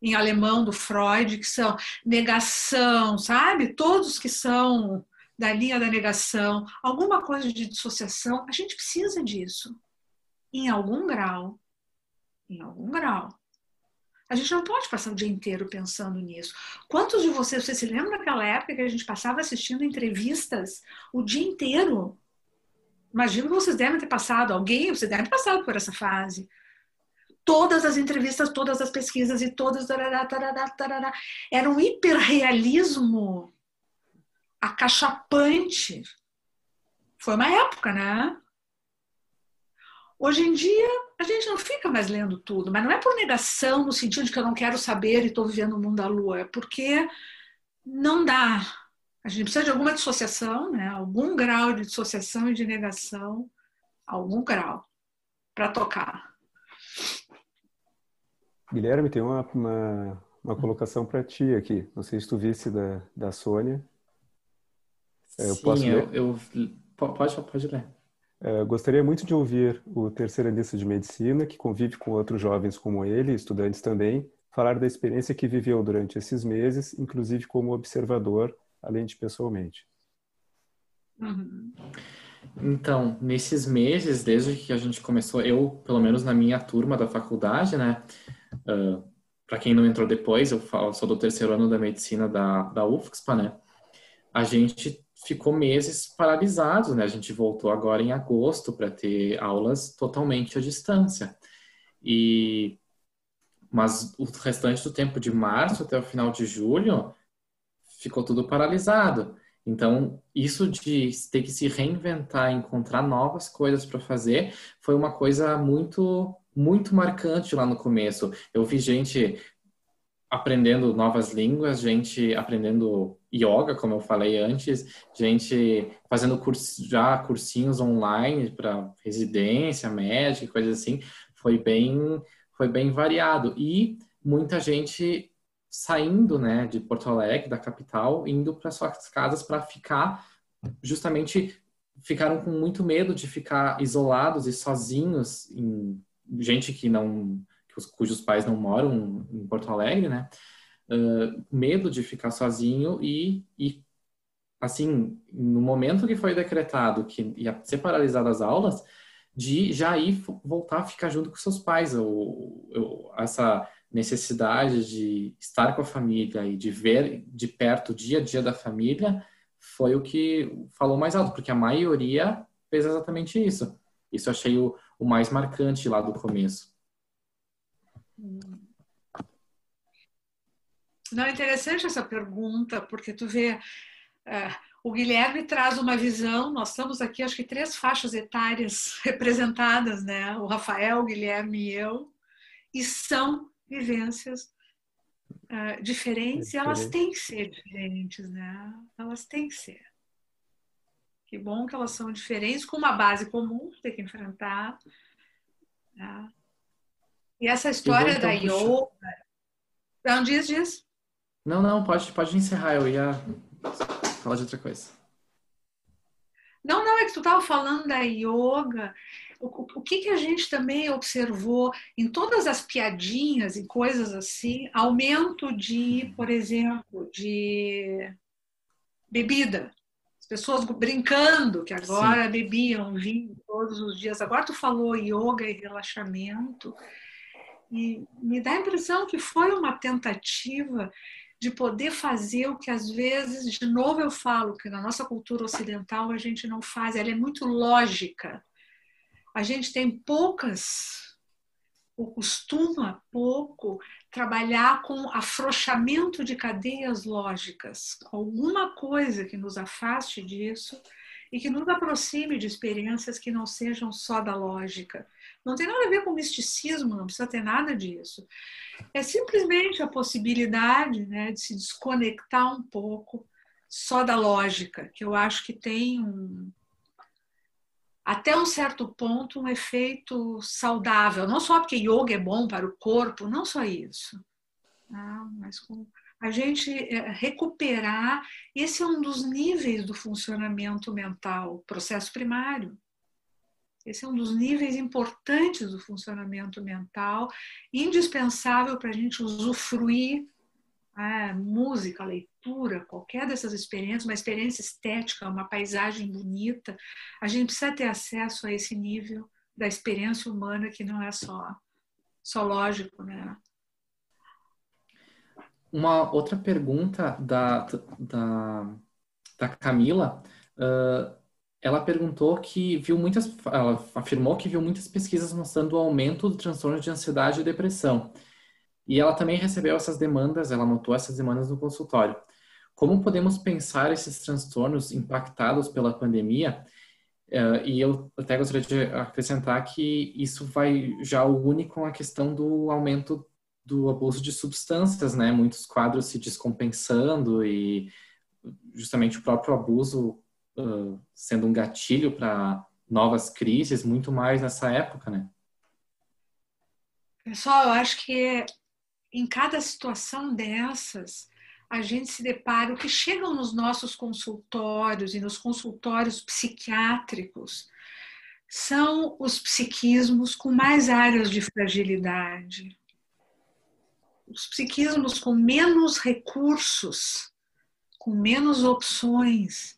em alemão, do Freud, que são negação, sabe? Todos que são da linha da negação, alguma coisa de dissociação, a gente precisa disso. Em algum grau. Em algum grau. A gente não pode passar o dia inteiro pensando nisso. Quantos de vocês, você se lembra daquela época que a gente passava assistindo entrevistas o dia inteiro? Imagino que vocês devem ter passado, alguém, vocês devem ter passado por essa fase. Todas as entrevistas, todas as pesquisas e todas. Tarará, tarará, tarará, era um hiperrealismo acachapante. Foi uma época, né? Hoje em dia, a gente não fica mais lendo tudo, mas não é por negação, no sentido de que eu não quero saber e estou vivendo o mundo da lua, é porque não dá a gente precisa de alguma dissociação, né? algum grau de dissociação e de negação, algum grau, para tocar. Guilherme, tem uma, uma, uma colocação para ti aqui. Não sei se tu visse da, da Sônia. É, eu Sim, posso ler? Eu, eu, pode, pode ler. É, gostaria muito de ouvir o terceirista de medicina, que convive com outros jovens como ele, estudantes também, falar da experiência que viveu durante esses meses, inclusive como observador além de pessoalmente. Uhum. Então, nesses meses, desde que a gente começou, eu, pelo menos na minha turma da faculdade, né? Uh, Para quem não entrou depois, eu falo, sou do terceiro ano da medicina da, da UFSPA, né? A gente ficou meses paralisados, né? A gente voltou agora em agosto para ter aulas totalmente à distância. E mas o restante do tempo de março até o final de julho, ficou tudo paralisado. Então, isso de ter que se reinventar, encontrar novas coisas para fazer, foi uma coisa muito, muito marcante lá no começo. Eu vi gente aprendendo novas línguas, gente aprendendo yoga, como eu falei antes, gente fazendo curso, já cursinhos online para residência médica, coisas assim. Foi bem, foi bem variado. E muita gente saindo né, de Porto Alegre, da capital, indo para suas casas para ficar, justamente ficaram com muito medo de ficar isolados e sozinhos, em, gente que não, cujos pais não moram em Porto Alegre, né? Medo de ficar sozinho e, e, assim, no momento que foi decretado que ia ser paralisado as aulas, de já ir voltar a ficar junto com seus pais. Eu, eu, essa necessidade de estar com a família e de ver de perto o dia a dia da família foi o que falou mais alto, porque a maioria fez exatamente isso. Isso eu achei o, o mais marcante lá do começo. Não, é interessante essa pergunta, porque tu vê, é, o Guilherme traz uma visão, nós estamos aqui, acho que três faixas etárias representadas, né? O Rafael, o Guilherme e eu, e são vivências uh, diferentes, é e elas têm que ser diferentes, né? Elas têm que ser. Que bom que elas são diferentes, com uma base comum tem que enfrentar. Né? E essa história então, da yoga. Não, diz, diz. Não, não, pode, pode encerrar, eu ia falar de outra coisa. Não, não, é que tu estava falando da yoga. O, o, que, que a gente também observou em todas as piadinhas e coisas assim, aumento de, por exemplo, de bebida. As pessoas brincando que agora Sim. bebiam vinho todos os dias. Agora tu falou yoga e relaxamento. E me dá a impressão que foi uma tentativa de poder fazer o que às vezes, de novo eu falo, que na nossa cultura ocidental a gente não faz, ela é muito lógica. A gente tem poucas, ou costuma pouco, trabalhar com afrouxamento de cadeias lógicas, alguma coisa que nos afaste disso e que nos aproxime de experiências que não sejam só da lógica. Não tem nada a ver com misticismo, não precisa ter nada disso. É simplesmente a possibilidade né, de se desconectar um pouco só da lógica, que eu acho que tem um, até um certo ponto um efeito saudável. Não só porque yoga é bom para o corpo, não só isso, né, mas com a gente é, recuperar. Esse é um dos níveis do funcionamento mental, processo primário. Esse é um dos níveis importantes do funcionamento mental, indispensável para a gente usufruir a música, leitura, qualquer dessas experiências, uma experiência estética, uma paisagem bonita. A gente precisa ter acesso a esse nível da experiência humana que não é só, só lógico, né? Uma outra pergunta da, da, da Camila. Uh, ela perguntou que viu muitas, ela afirmou que viu muitas pesquisas mostrando o aumento do transtorno de ansiedade e depressão. E ela também recebeu essas demandas, ela notou essas demandas no consultório. Como podemos pensar esses transtornos impactados pela pandemia? Uh, e eu até gostaria de acrescentar que isso vai já une com a questão do aumento do abuso de substâncias, né? Muitos quadros se descompensando e justamente o próprio abuso sendo um gatilho para novas crises, muito mais nessa época, né? Pessoal, eu acho que em cada situação dessas, a gente se depara, o que chegam nos nossos consultórios e nos consultórios psiquiátricos são os psiquismos com mais áreas de fragilidade. Os psiquismos com menos recursos, com menos opções,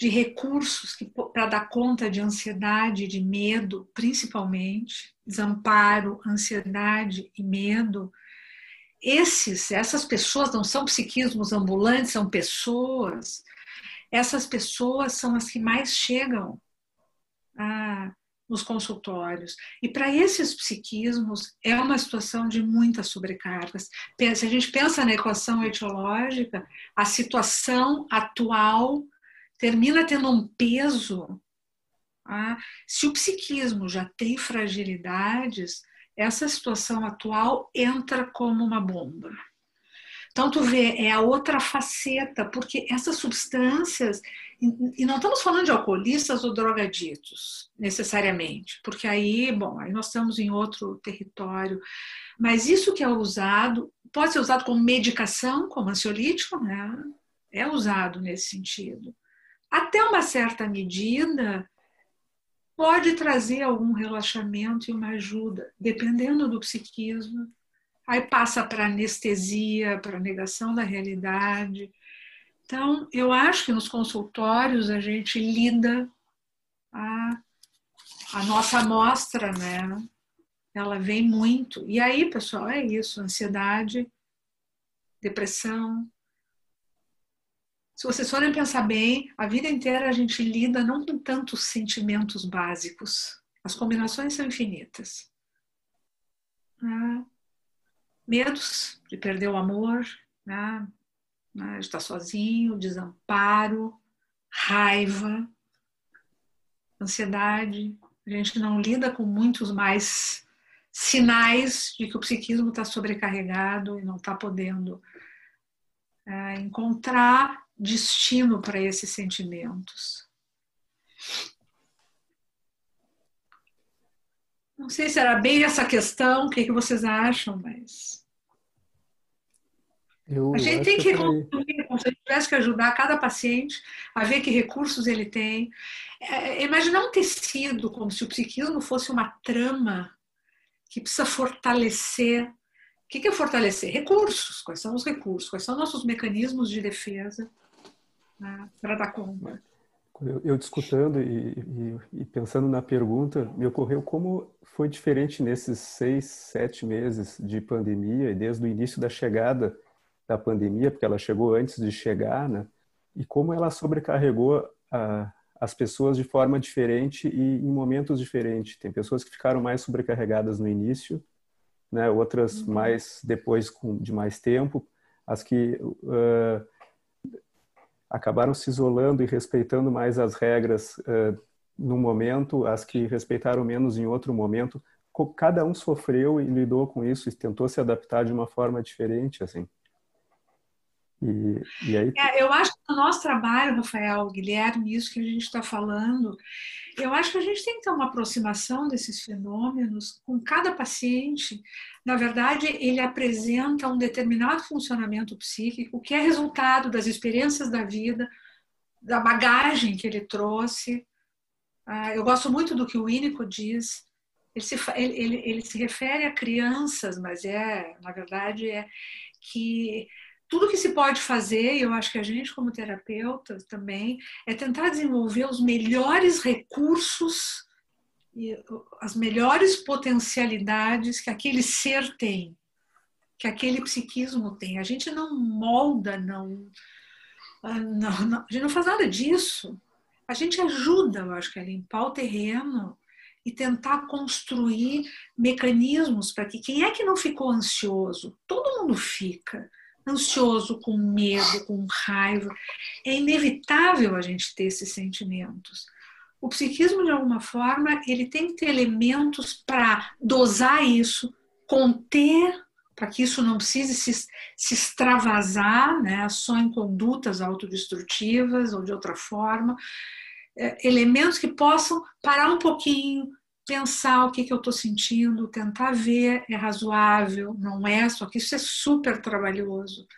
de recursos para dar conta de ansiedade, de medo, principalmente, desamparo, ansiedade e medo. Esses, essas pessoas não são psiquismos ambulantes, são pessoas. Essas pessoas são as que mais chegam a, nos consultórios. E para esses psiquismos é uma situação de muitas sobrecargas. Se a gente pensa na equação etiológica, a situação atual termina tendo um peso. Ah, se o psiquismo já tem fragilidades, essa situação atual entra como uma bomba. Então, tu vê, é a outra faceta, porque essas substâncias, e não estamos falando de alcoolistas ou drogaditos, necessariamente, porque aí, bom, aí nós estamos em outro território, mas isso que é usado, pode ser usado como medicação, como ansiolítico, né? É usado nesse sentido até uma certa medida, pode trazer algum relaxamento e uma ajuda, dependendo do psiquismo. Aí passa para anestesia, para negação da realidade. Então, eu acho que nos consultórios a gente lida a, a nossa amostra, né? ela vem muito. E aí, pessoal, é isso: ansiedade, depressão. Se vocês forem pensar bem, a vida inteira a gente lida não com tantos sentimentos básicos. As combinações são infinitas. Né? Medos de perder o amor, né? Né? estar sozinho, desamparo, raiva, ansiedade. A gente não lida com muitos mais sinais de que o psiquismo está sobrecarregado e não está podendo é, encontrar destino para esses sentimentos. Não sei se era bem essa questão, o que, que vocês acham, mas. Eu a gente tem que, que como se a gente tivesse que ajudar cada paciente a ver que recursos ele tem. É, imaginar um tecido como se o psiquismo fosse uma trama que precisa fortalecer. O que é fortalecer? Recursos. Quais são os recursos? Quais são nossos mecanismos de defesa né, para dar conta? Eu, eu discutando e, e, e, pensando na pergunta, me ocorreu como foi diferente nesses seis, sete meses de pandemia e desde o início da chegada da pandemia, porque ela chegou antes de chegar, né? E como ela sobrecarregou a, as pessoas de forma diferente e em momentos diferentes. Tem pessoas que ficaram mais sobrecarregadas no início, né? outras uhum. mais depois com, de mais tempo. As que uh, acabaram se isolando e respeitando mais as regras uh, no momento, as que respeitaram menos em outro momento. Cada um sofreu e lidou com isso e tentou se adaptar de uma forma diferente, assim. E, e aí... É, eu acho que no nosso trabalho, Rafael, Guilherme, isso que a gente está falando, eu acho que a gente tem que ter uma aproximação desses fenômenos com cada paciente. Na verdade, ele apresenta um determinado funcionamento psíquico que é resultado das experiências da vida, da bagagem que ele trouxe. Ah, eu gosto muito do que o Ínico diz. Ele se, ele, ele, ele se refere a crianças, mas é, na verdade, é que tudo que se pode fazer, e eu acho que a gente, como terapeuta também, é tentar desenvolver os melhores recursos e as melhores potencialidades que aquele ser tem, que aquele psiquismo tem. A gente não molda, não, ah, não, não a gente não faz nada disso. A gente ajuda, eu acho que a limpar o terreno e tentar construir mecanismos para que quem é que não ficou ansioso? Todo mundo fica ansioso, com medo, com raiva. É inevitável a gente ter esses sentimentos. O psiquismo, de alguma forma, ele tem que ter elementos para dosar isso, conter, para que isso não precise se, se extravasar, né, só em condutas autodestrutivas ou de outra forma. É, elementos que possam parar um pouquinho, pensar o que, que eu estou sentindo, tentar ver, é razoável, não é, só que isso é super trabalhoso.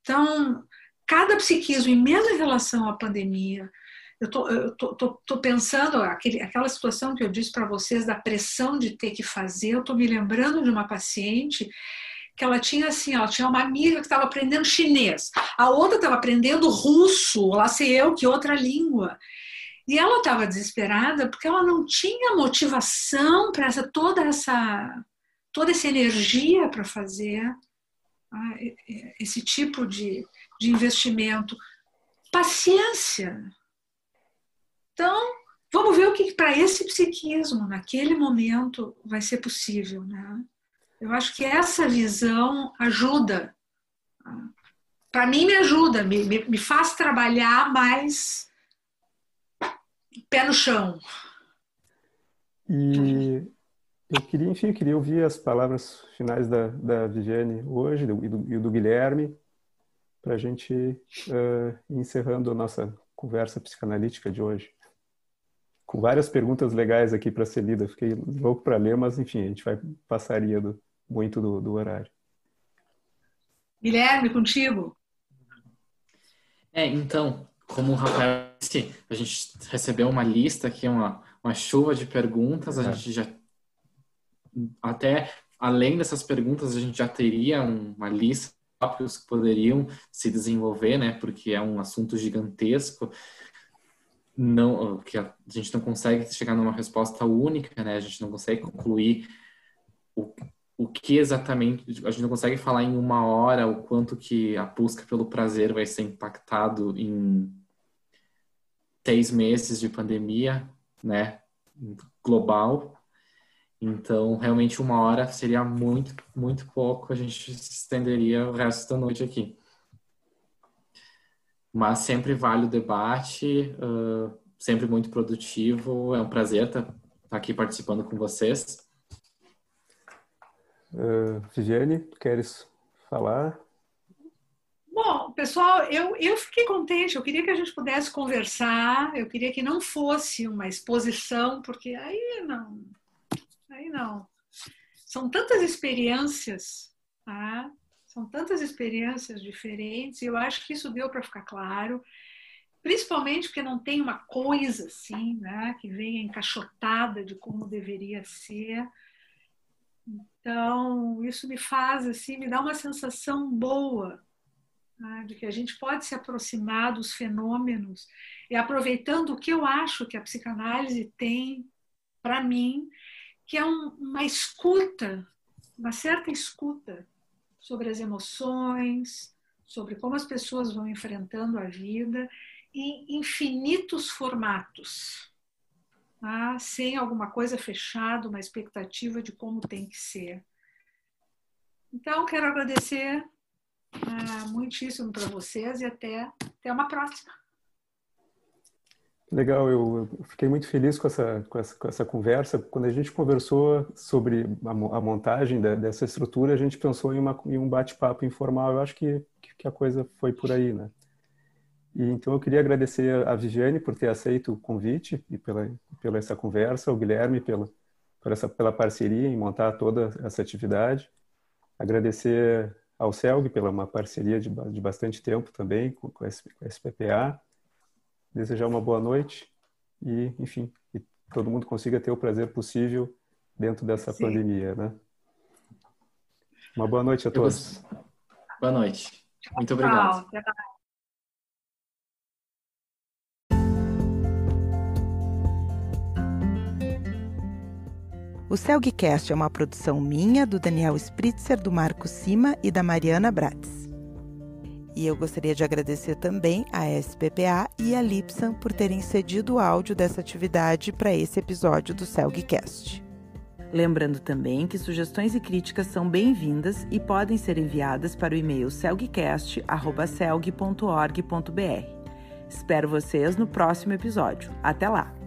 Então, cada psiquismo, e mesmo em relação à pandemia, eu tô, eu tô, tô, tô pensando, aquele, aquela situação que eu disse para vocês da pressão de ter que fazer, eu estou me lembrando de uma paciente que ela tinha assim, ela tinha uma amiga que estava aprendendo chinês, a outra estava aprendendo russo, lá sei eu que outra língua. E ela estava desesperada porque ela não tinha motivação para essa toda essa toda essa energia para fazer ah, esse tipo de, de investimento. Paciência. Então, vamos ver o que para esse psiquismo, naquele momento, vai ser possível. Né? Eu acho que essa visão ajuda. Para mim, me ajuda, me, me faz trabalhar mais pé no chão. E eu queria, enfim, eu queria ouvir as palavras finais da, da Viviane hoje do, e, do, e do Guilherme para a gente uh, ir encerrando a nossa conversa psicanalítica de hoje. Com várias perguntas legais aqui para ser lida. Fiquei louco para ler, mas enfim, a gente vai passaria do, muito do, do horário. Guilherme, contigo. É, então, como o Rafael disse, a gente recebeu uma lista aqui, uma, uma chuva de perguntas, a é. gente já até além dessas perguntas, a gente já teria uma lista de tópicos que poderiam se desenvolver, né? Porque é um assunto gigantesco, não que a gente não consegue chegar numa resposta única, né? A gente não consegue concluir o, o que exatamente, a gente não consegue falar em uma hora o quanto que a busca pelo prazer vai ser impactado em seis meses de pandemia, né, global. Então, realmente uma hora seria muito, muito pouco, a gente estenderia o resto da noite aqui. Mas sempre vale o debate, uh, sempre muito produtivo, é um prazer estar tá, tá aqui participando com vocês. Uh, queres falar? Bom, pessoal, eu, eu fiquei contente, eu queria que a gente pudesse conversar, eu queria que não fosse uma exposição, porque aí não, aí não. São tantas experiências, tá? são tantas experiências diferentes, e eu acho que isso deu para ficar claro, principalmente porque não tem uma coisa assim, né, que venha encaixotada de como deveria ser. Então, isso me faz assim, me dá uma sensação boa né, de que a gente pode se aproximar dos fenômenos e aproveitando o que eu acho que a psicanálise tem para mim, que é um, uma escuta, uma certa escuta sobre as emoções, sobre como as pessoas vão enfrentando a vida em infinitos formatos, tá? sem alguma coisa fechada, uma expectativa de como tem que ser. Então, quero agradecer uh, muitíssimo para vocês e até, até uma próxima. Legal, eu fiquei muito feliz com essa, com essa, com essa conversa. Quando a gente conversou sobre a, a montagem da, dessa estrutura, a gente pensou em, uma, em um bate-papo informal. Eu acho que, que a coisa foi por aí, né? E, então eu queria agradecer a Viviane por ter aceito o convite e pela, pela essa conversa, ao Guilherme pela, por essa, pela parceria em montar toda essa atividade. Agradecer ao Celg pela uma parceria de, de bastante tempo também com, com a SPPA. Desejar uma boa noite e, enfim, que todo mundo consiga ter o prazer possível dentro dessa Sim. pandemia, né? Uma boa noite a todos. Boa noite. Muito obrigado. O Celgcast é uma produção minha, do Daniel Spritzer, do Marco Cima e da Mariana Brates. E eu gostaria de agradecer também a SPPA e a Lipsam por terem cedido o áudio dessa atividade para esse episódio do Celgcast. Lembrando também que sugestões e críticas são bem-vindas e podem ser enviadas para o e-mail celgcast.celg.org.br. Espero vocês no próximo episódio. Até lá!